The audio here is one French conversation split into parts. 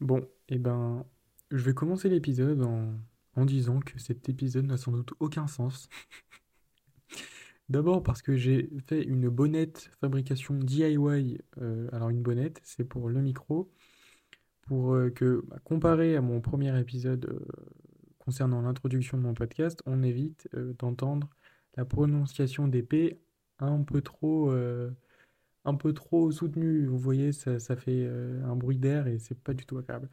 Bon, eh ben, je vais commencer l'épisode en, disant que cet épisode n'a sans doute aucun sens. D'abord parce que j'ai fait une bonnette fabrication DIY. euh, alors une bonnette, c'est pour le micro, pour euh, que, bah, comparé à mon premier épisode euh, concernant l'introduction de mon podcast, on évite d'entendre la prononciation des P un peu trop, un peu trop soutenue. Vous voyez, ça, fait euh, un bruit d'air et c'est pas du tout agréable.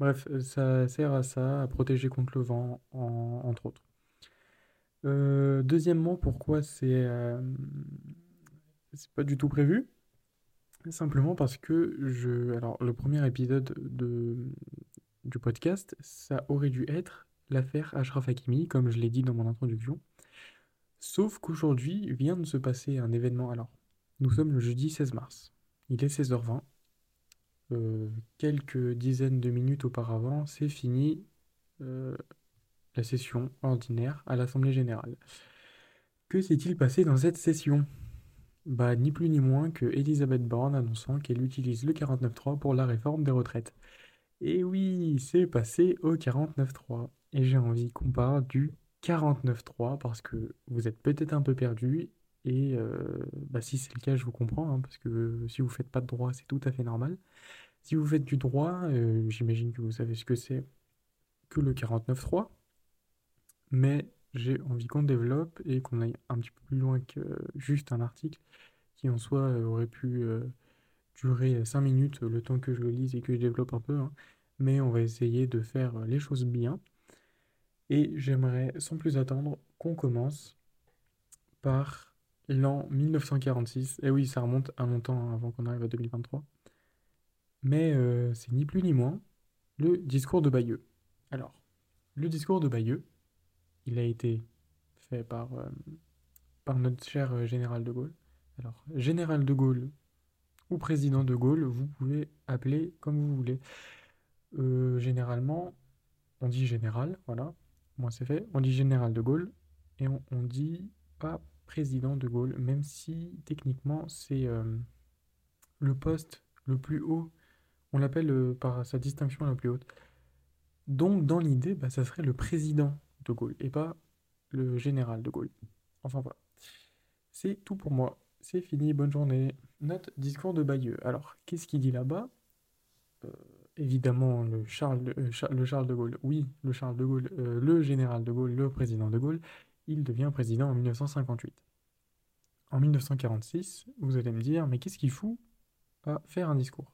Bref, euh, ça sert à ça, à protéger contre le vent, en- entre autres. Euh, deuxièmement, pourquoi c'est c'est pas du tout prévu? Simplement parce que je... Alors, le premier épisode de, du podcast, ça aurait dû être l'affaire Ashraf Hakimi, comme je l'ai dit dans mon introduction. Sauf qu'aujourd'hui vient de se passer un événement. Alors, nous sommes le jeudi 16 mars. Il est 16h20. Euh, quelques dizaines de minutes auparavant, c'est fini euh, la session ordinaire à l'Assemblée générale. Que s'est-il passé dans cette session? Bah, ni plus ni moins que Elisabeth Borne annonçant qu'elle utilise le 49.3 pour la réforme des retraites. Et oui, c'est passé au 49.3. Et j'ai envie qu'on parle du 49.3 parce que vous êtes peut-être un peu perdu. Et euh, bah, si c'est le cas, je vous comprends, hein, parce que si vous faites pas de droit, c'est tout à fait normal. Si vous faites du droit, euh, j'imagine que vous savez ce que c'est que le 49.3. Mais j'ai envie qu'on développe et qu'on aille un petit peu plus loin que juste un article qui en soi euh, aurait pu durer 5 minutes le temps que je le lise et que je développe un peu. hein. Mais on va essayer de faire les choses bien. Et j'aimerais sans plus attendre qu'on commence par l'an 1946. Et oui, ça remonte à longtemps avant qu'on arrive à 2023. Mais euh, c'est ni plus ni moins le discours de Bayeux. Alors, le discours de Bayeux, il a été fait par, euh, par notre cher euh, général de Gaulle. Alors, général de Gaulle ou président de Gaulle, vous pouvez appeler comme vous voulez. Généralement, on dit général, voilà, moi c'est fait. On dit général de Gaulle et on, on dit pas président de Gaulle, même si techniquement c'est euh, le poste le plus haut. On l'appelle euh, par sa distinction la plus haute. Donc, dans l'idée, bah, ça serait le président de Gaulle et pas le général de Gaulle. Enfin voilà. C'est tout pour moi. C'est fini, bonne journée. Note discours de Bayeux. Alors, qu'est-ce qu'il dit là-bas? Euh, évidemment, le Charles de, Gaulle. Oui, le Charles de Gaulle, le général de Gaulle, le président de Gaulle. Il devient président en 1958. En 1946, vous allez me dire, mais qu'est-ce qu'il fout à faire un discours?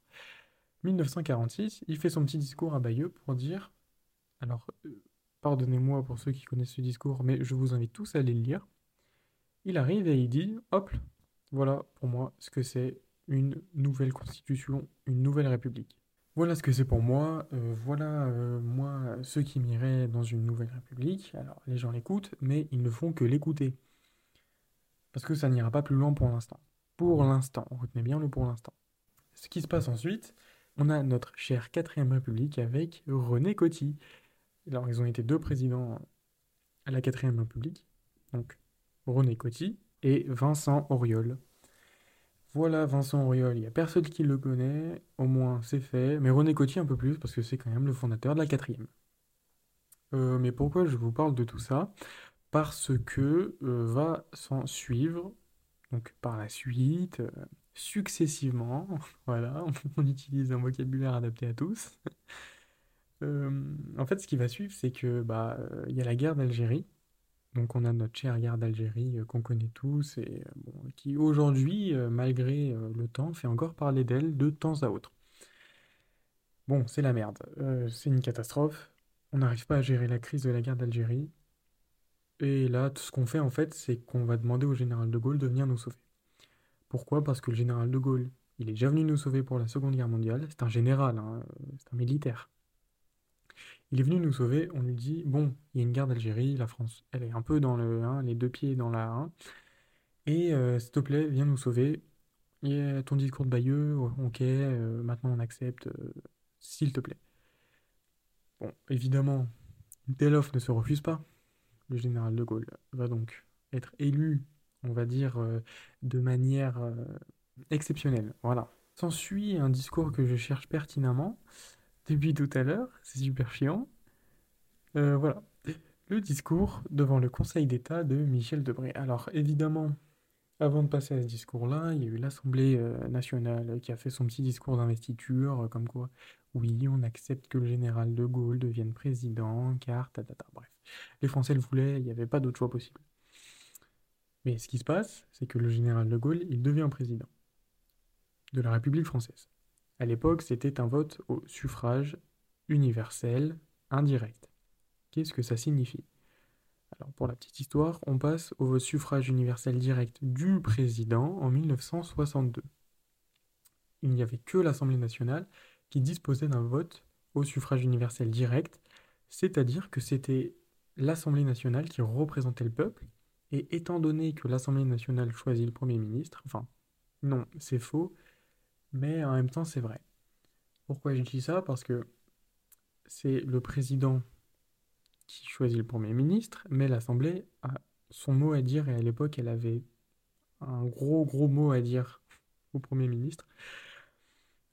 1946, il fait son petit discours à Bayeux pour dire, alors, euh, pardonnez-moi pour ceux qui connaissent ce discours, mais je vous invite tous à aller le lire. Il arrive et il dit, hop, voilà pour moi ce que c'est une nouvelle constitution, une nouvelle république. Voilà ce que c'est pour moi, euh, voilà euh, moi ceux qui m'iraient dans une nouvelle république. Alors les gens l'écoutent, mais ils ne font que l'écouter, parce que ça n'ira pas plus loin pour l'instant. Pour l'instant, retenez bien le pour l'instant. Ce qui se passe ensuite, on a notre chère quatrième république avec René Coty. Alors ils ont été deux présidents à la quatrième république, donc René Coty et Vincent Auriol. Voilà Vincent Auriol, il n'y a personne qui le connaît, au moins c'est fait, mais René Coty un peu plus parce que c'est quand même le fondateur de la quatrième. Euh, mais pourquoi je vous parle de tout ça? Parce que euh, va s'en suivre, donc par la suite, euh, successivement, voilà, on utilise un vocabulaire adapté à tous. En fait, ce qui va suivre, c'est que bah, il y a la guerre d'Algérie. Donc on a notre chère guerre d'Algérie euh, qu'on connaît tous et euh, qui aujourd'hui, euh, malgré le temps, fait encore parler d'elle de temps à autre. Bon, c'est la merde. C'est une catastrophe. On n'arrive pas à gérer la crise de la guerre d'Algérie. Et là, tout ce qu'on fait en fait, c'est qu'on va demander au général de Gaulle de venir nous sauver. Pourquoi? Parce que le général de Gaulle, il est déjà venu nous sauver pour la Seconde Guerre mondiale. C'est un général, hein, c'est un militaire. Il est venu nous sauver, on lui dit, bon, il y a une guerre d'Algérie, la France, elle est un peu dans le, hein, les deux pieds dans la 1, et euh, s'il te plaît, viens nous sauver. Et euh, ton discours de Bayeux, ok, euh, maintenant on accepte, s'il te plaît. Bon, évidemment, offre ne se refuse pas. Le général de Gaulle va donc être élu, on va dire, de manière exceptionnelle. Voilà. S'ensuit un discours que je cherche pertinemment. Depuis tout à l'heure, c'est super chiant. Euh, voilà. Le discours devant le Conseil d'État de Michel Debré. Alors évidemment, avant de passer à ce discours-là, il y a eu l'Assemblée euh, nationale qui a fait son petit discours d'investiture, euh, comme quoi, oui, on accepte que le général de Gaulle devienne président, car, tatata, bref. Les Français le voulaient, il n'y avait pas d'autre choix possible. Mais ce qui se passe, c'est que le général de Gaulle, il devient président de la République française. À l'époque, c'était un vote au suffrage universel indirect. Qu'est-ce que ça signifie? Alors pour la petite histoire, on passe au suffrage universel direct du président en 1962. Il n'y avait que l'Assemblée nationale qui disposait d'un vote au suffrage universel direct, c'est-à-dire que c'était l'Assemblée nationale qui représentait le peuple, et étant donné que l'Assemblée nationale choisit le Premier ministre, enfin non, c'est faux, mais en même temps c'est vrai. Pourquoi je dis ça? Parce que c'est le président qui choisit le Premier ministre, mais l'Assemblée a son mot à dire, et à l'époque, elle avait un gros, gros mot à dire au Premier ministre.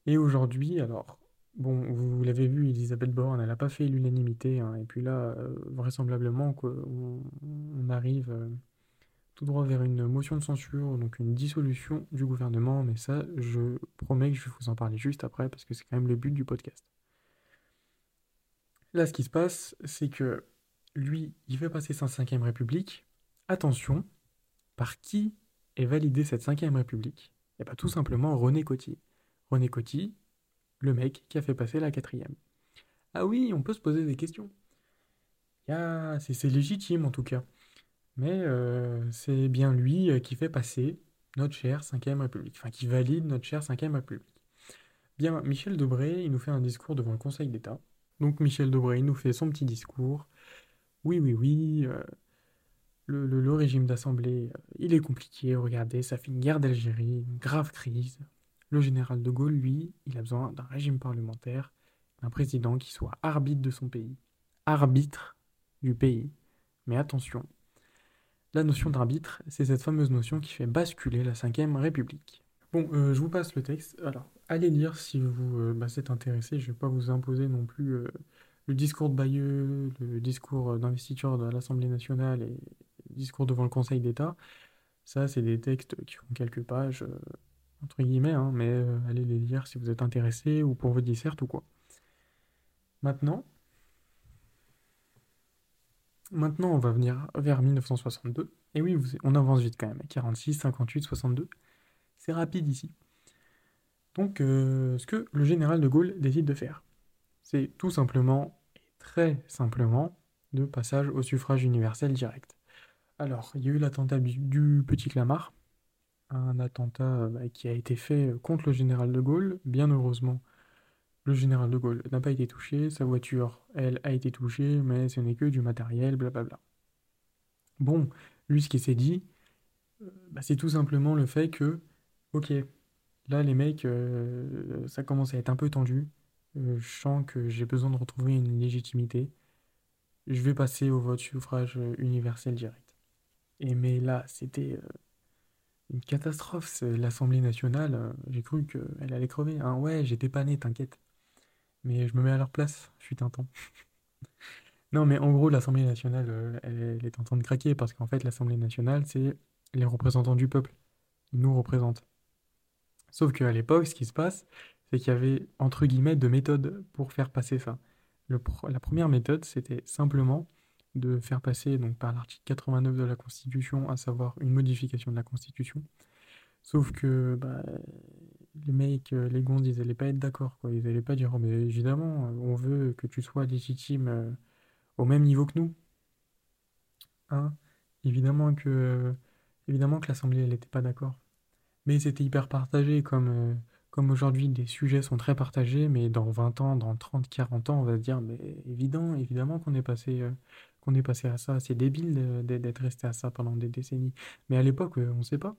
Et aujourd'hui, alors, bon, vous l'avez vu, Elisabeth Borne, elle n'a pas fait l'unanimité, hein, et puis là, euh, vraisemblablement, on, arrive euh, tout droit vers une motion de censure, donc une dissolution du gouvernement, mais ça, je promets que je vais vous en parler juste après, parce que c'est quand même le but du podcast. Là, ce qui se passe, c'est que lui, il fait passer sa cinquième république. Attention, par qui est validée cette cinquième république? Et eh ben, tout simplement René Coty. René Coty, le mec qui a fait passer la quatrième. Ah oui, on peut se poser des questions. C'est légitime en tout cas. Mais euh, c'est bien lui euh, qui fait passer notre chère cinquième république. Enfin, qui valide notre chère cinquième république. Bien, Michel Debré, il nous fait un discours devant le Conseil d'État. Donc Michel Debré nous fait son petit discours. Oui, oui, oui, euh, le, régime d'assemblée, il est compliqué, regardez, ça fait une guerre d'Algérie, une grave crise. Le général de Gaulle, lui, il a besoin d'un régime parlementaire, d'un président qui soit arbitre de son pays. Arbitre du pays. Mais attention, la notion d'arbitre, c'est cette fameuse notion qui fait basculer la Ve République. Bon, euh, je vous passe le texte. Alors, allez lire si vous euh, bah, êtes intéressé. Je ne vais pas vous imposer non plus euh, le discours de Bayeux, le discours d'investiture de l'Assemblée nationale et le discours devant le Conseil d'État. Ça, c'est des textes qui font quelques pages, entre guillemets, hein, mais allez les lire si vous êtes intéressé ou pour vos dissertes ou quoi. Maintenant, maintenant, on va venir vers 1962. Et oui, on avance vite quand même. 46, 58, 62. C'est rapide ici. Donc, euh, ce que le général de Gaulle décide de faire, c'est tout simplement, et très simplement, de passage au suffrage universel direct. Alors, il y a eu l'attentat du, Petit Clamart, un attentat euh, qui a été fait contre le général de Gaulle. Bien heureusement, le général de Gaulle n'a pas été touché, sa voiture, elle, a été touchée, mais ce n'est que du matériel, blablabla. Bon, lui, ce qui s'est dit, euh, bah, c'est tout simplement le fait que, ok, Là, les mecs, euh, ça commence à être un peu tendu. Euh, je sens que j'ai besoin de retrouver une légitimité. Je vais passer au vote suffrage universel direct. Et mais là, c'était une catastrophe. L'Assemblée nationale, j'ai cru qu'elle allait crever. Hein. Ouais, j'étais pas né, t'inquiète. Mais je me mets à leur place, je suis tentant. non, mais en gros, l'Assemblée nationale, elle, est en train de craquer parce qu'en fait, l'Assemblée nationale, c'est les représentants du peuple. Ils nous représentent. Sauf qu'à l'époque, ce qui se passe, c'est qu'il y avait, entre guillemets, deux méthodes pour faire passer ça. la première méthode, c'était simplement de faire passer donc, par l'article 89 de la Constitution, à savoir une modification de la Constitution. Sauf que bah, les mecs, euh, les gonds, ils n'allaient pas être d'accord. Ils n'allaient pas dire, oh, mais évidemment, on veut que tu sois légitime euh, au même niveau que nous. Hein? Évidemment que, évidemment que l'Assemblée, elle n'était pas d'accord. Mais c'était hyper partagé, comme, euh, aujourd'hui, des sujets sont très partagés, mais dans 20 ans, dans 30, 40 ans, on va se dire, mais évident, évidemment qu'on est passé, euh, qu'on est passé à ça. C'est débile d'être resté à ça pendant des décennies. Mais à l'époque, euh, on ne sait pas.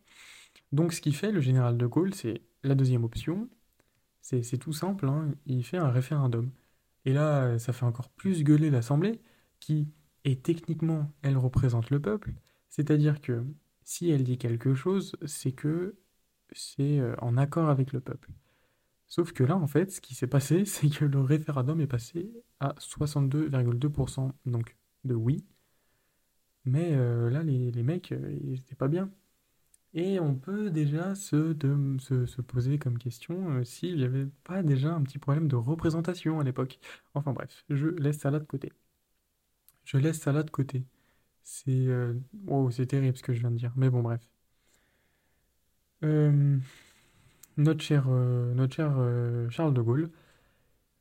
Donc ce qu'il fait, le général de Gaulle, c'est la deuxième option. C'est tout simple, hein, il fait un référendum. Et là, ça fait encore plus gueuler l'Assemblée, qui est techniquement, elle représente le peuple. C'est-à-dire que si elle dit quelque chose, c'est que c'est euh, en accord avec le peuple. Sauf que là, en fait, ce qui s'est passé, c'est que le référendum est passé à 62,2% donc de oui. Mais euh, là, les, les mecs, euh, ils étaient pas bien. Et on peut déjà se, poser comme question euh, s'il n'y avait pas déjà un petit problème de représentation à l'époque. Enfin bref, je laisse ça là de côté. Je laisse ça là de côté. C'est euh, terrible ce que je viens de dire. Mais bon, bref. Euh, notre cher, Charles de Gaulle,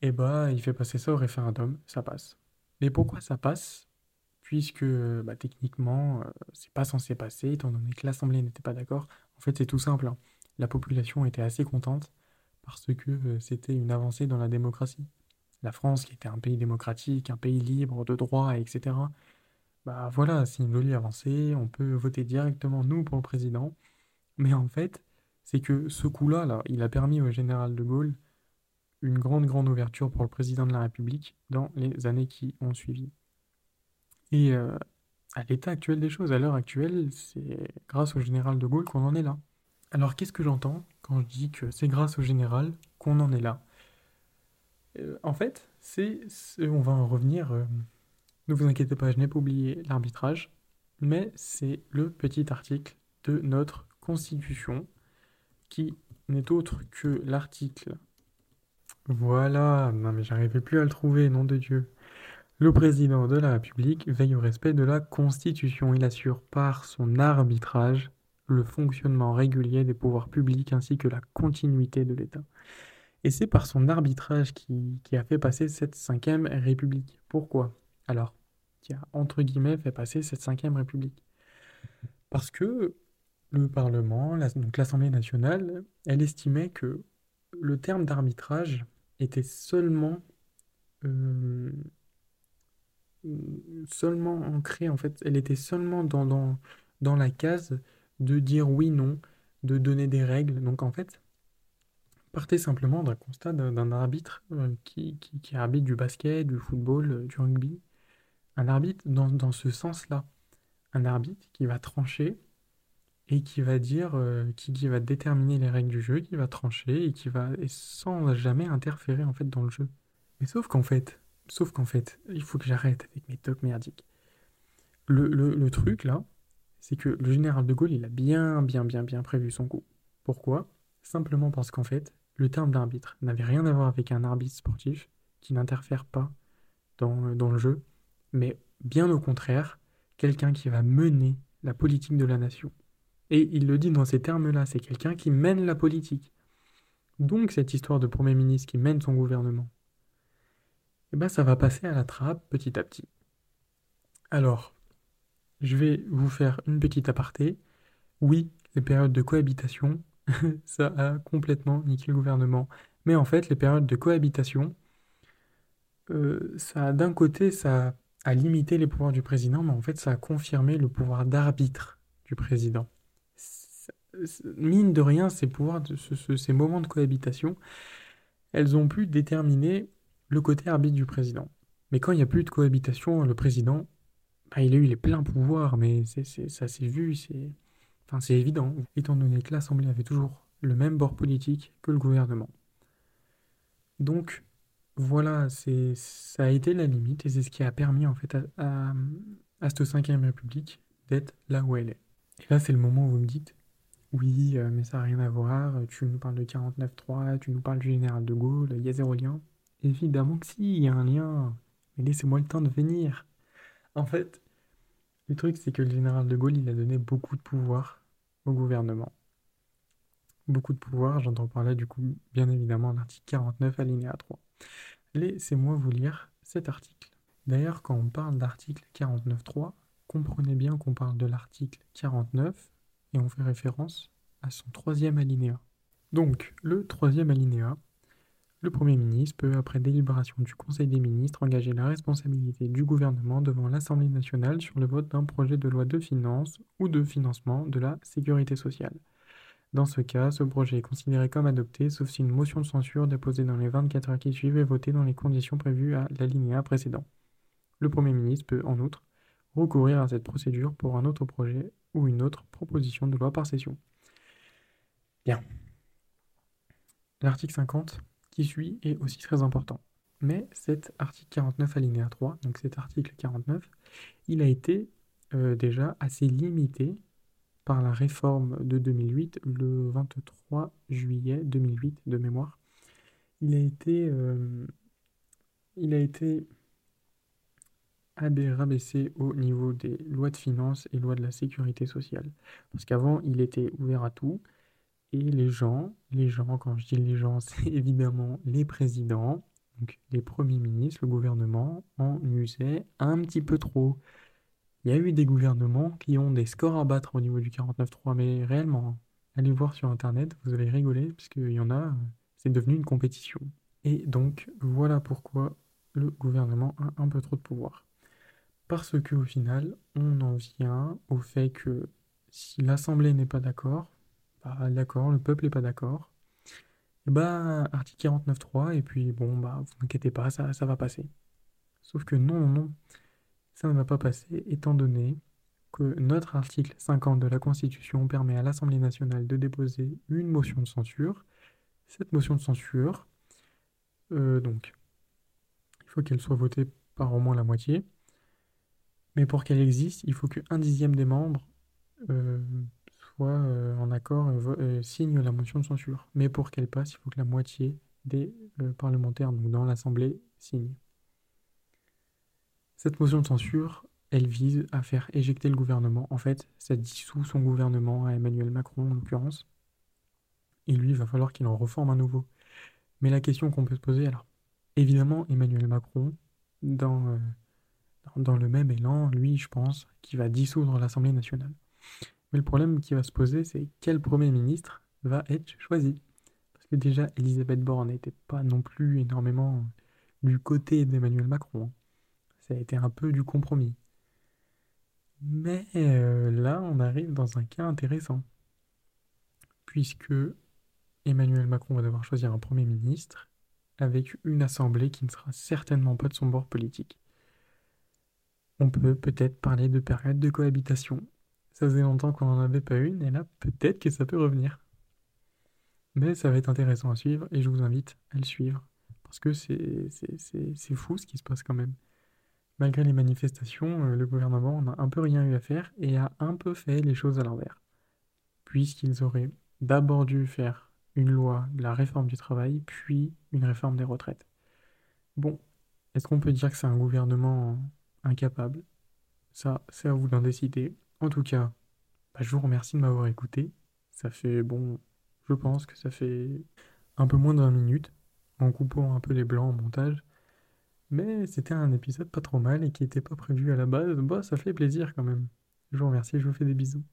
eh bah, il fait passer ça au référendum, ça passe. Mais pourquoi ça passe? Puisque bah, techniquement, euh, c'est pas censé passer, étant donné que l'Assemblée n'était pas d'accord. En fait, c'est tout simple, hein. La population était assez contente parce que euh, c'était une avancée dans la démocratie. La France, qui était un pays démocratique, un pays libre, de droit, etc. Bah voilà, c'est une jolie avancée, on peut voter directement nous pour le président. Mais en fait, c'est que ce coup-là, là, il a permis au général de Gaulle une grande, grande ouverture pour le président de la République dans les années qui ont suivi. Et euh, à l'état actuel des choses, à l'heure actuelle, c'est grâce au général de Gaulle qu'on en est là. Alors qu'est-ce que j'entends quand je dis que c'est grâce au général qu'on en est là? Euh, en fait, c'est, on va en revenir. euh, ne vous inquiétez pas, je n'ai pas oublié l'arbitrage, mais c'est le petit article de notre Constitution qui n'est autre que l'article. Voilà, non mais j'arrivais plus à le trouver, nom de Dieu. Le président de la République veille au respect de la Constitution. Il assure par son arbitrage le fonctionnement régulier des pouvoirs publics ainsi que la continuité de l'État. Et c'est par son arbitrage qui, a fait passer cette cinquième République. Pourquoi? Alors, qui a entre guillemets fait passer cette cinquième République? Parce que le Parlement, donc l'Assemblée nationale, elle estimait que le terme d'arbitrage était seulement, euh, seulement ancré, en fait, elle était seulement dans, dans, dans la case de dire oui, non, de donner des règles. Donc en fait, partez simplement d'un constat d'un arbitre euh, qui, qui, qui arbitre du basket, du football, euh, du rugby. Un arbitre dans, dans ce sens-là. Un arbitre qui va trancher et qui va dire, euh, qui, qui va déterminer les règles du jeu, qui va trancher et qui va, et sans jamais interférer en fait dans le jeu. Mais sauf qu'en fait, sauf qu'en fait, il faut que j'arrête avec mes tocs merdiques. Le, truc là, c'est que le général de Gaulle, il a bien, bien, bien, bien prévu son coup. Pourquoi? Simplement parce qu'en fait, le terme d'arbitre n'avait rien à voir avec un arbitre sportif qui n'interfère pas dans, dans le jeu, mais bien au contraire, quelqu'un qui va mener la politique de la nation. Et il le dit dans ces termes-là, c'est quelqu'un qui mène la politique. Donc cette histoire de Premier ministre qui mène son gouvernement, eh ben ça va passer à la trappe petit à petit. Alors, je vais vous faire une petite aparté. Oui, les périodes de cohabitation, ça a complètement niqué le gouvernement. Mais en fait, les périodes de cohabitation, euh, ça, d'un côté, ça a limité les pouvoirs du président, mais en fait, ça a confirmé le pouvoir d'arbitre du président. Mine de rien, ces pouvoirs, ces moments de cohabitation, elles ont pu déterminer le côté arbitre du président. Mais quand il n'y a plus de cohabitation, le président, bah, il a eu les pleins pouvoirs, mais ça s'est vu, c'est, enfin, évident, étant donné que l'Assemblée avait toujours le même bord politique que le gouvernement. Donc, voilà, ça a été la limite et c'est ce qui a permis en fait à, cette cinquième République d'être là où elle est. Et là, c'est le moment où vous me dites, oui, euh, mais ça n'a rien à voir, tu nous parles de 49.3, tu nous parles du général de Gaulle, il y a zéro lien. Évidemment que si, il y a un lien, mais laissez-moi le temps de venir. En fait, le truc, c'est que le général de Gaulle, il a donné beaucoup de pouvoir au gouvernement. Beaucoup de pouvoir, j'entends par là du coup, bien évidemment, l'article 49, alinéa 3. Laissez-moi vous lire cet article. D'ailleurs, quand on parle d'article 49.3, comprenez bien qu'on parle de l'article 49 et on fait référence à son troisième alinéa. Donc, le troisième alinéa, le Premier ministre peut, après délibération du Conseil des ministres, engager la responsabilité du gouvernement devant l'Assemblée nationale sur le vote d'un projet de loi de finances ou de financement de la sécurité sociale. Dans ce cas, ce projet est considéré comme adopté, sauf si une motion de censure déposée dans les 24 heures qui suivent est votée dans les conditions prévues à l'alinéa précédent. Le Premier ministre peut, en outre, recourir à cette procédure pour un autre projet ou une autre proposition de loi par session. Bien. l'article 50 qui suit est aussi très important. Mais cet article 49 alinéa 3, donc cet article 49, il a été euh, déjà assez limité par la réforme de 2008, le 23 juillet 2008 de mémoire. Il a été, euh, il a été rabaissé au niveau des lois de finances et lois de la sécurité sociale. Parce qu'avant, il était ouvert à tout. Et les gens, les gens, quand je dis les gens, c'est évidemment les présidents, donc les premiers ministres, le gouvernement, en usaient un petit peu trop. Il y a eu des gouvernements qui ont des scores à battre au niveau du 49.3, mais réellement, allez voir sur Internet, vous allez rigoler, parce qu'il y en a, c'est devenu une compétition. Et donc, voilà pourquoi le gouvernement a un peu trop de pouvoir. Parce qu'au final, on en vient au fait que si l'Assemblée n'est pas d'accord, bah d'accord, le peuple n'est pas d'accord, et bah article 49.3, et puis bon, bah vous inquiétez pas, ça, ça va passer. Sauf que non, non, non, ça ne va pas passer, étant donné que notre article 50 de la Constitution permet à l'Assemblée nationale de déposer une motion de censure. Cette motion de censure, euh, donc, il faut qu'elle soit votée par au moins la moitié. Mais pour qu'elle existe, il faut qu'un dixième des membres euh, euh, en accord, euh, signe la motion de censure. Mais pour qu'elle passe, il faut que la moitié des parlementaires, donc dans l'Assemblée, signent. Cette motion de censure, elle vise à faire éjecter le gouvernement. En fait, ça dissout son gouvernement à Emmanuel Macron en l'occurrence. Et lui, il va falloir qu'il en reforme un nouveau. Mais la question qu'on peut se poser, alors, évidemment, Emmanuel Macron, dans dans le même élan, lui, je pense, qui va dissoudre l'Assemblée nationale. Mais le problème qui va se poser, c'est quel Premier ministre va être choisi. Parce que déjà, Elisabeth Borne n'était pas non plus énormément du côté d'Emmanuel Macron. Ça a été un peu du compromis. Mais euh, là, on arrive dans un cas intéressant. Puisque Emmanuel Macron va devoir choisir un Premier ministre avec une assemblée qui ne sera certainement pas de son bord politique. On peut peut-être parler de période de cohabitation. Ça faisait longtemps qu'on n'en avait pas une, et là, peut-être que ça peut revenir. Mais ça va être intéressant à suivre, et je vous invite à le suivre. Parce que c'est fou ce qui se passe quand même. Malgré les manifestations, euh, le gouvernement n'a un peu rien eu à faire et a un peu fait les choses à l'envers. Puisqu'ils auraient d'abord dû faire une loi de la réforme du travail, puis une réforme des retraites. Bon, est-ce qu'on peut dire que c'est un gouvernement incapable? Ça, c'est à vous d'en décider. En tout cas, bah, je vous remercie de m'avoir écouté. Ça fait, bon, je pense que ça fait un peu moins de 20 minutes, en coupant un peu les blancs en montage. Mais c'était un épisode pas trop mal et qui n'était pas prévu à la base. Bah, ça fait plaisir quand même. Je vous remercie, je vous fais des bisous.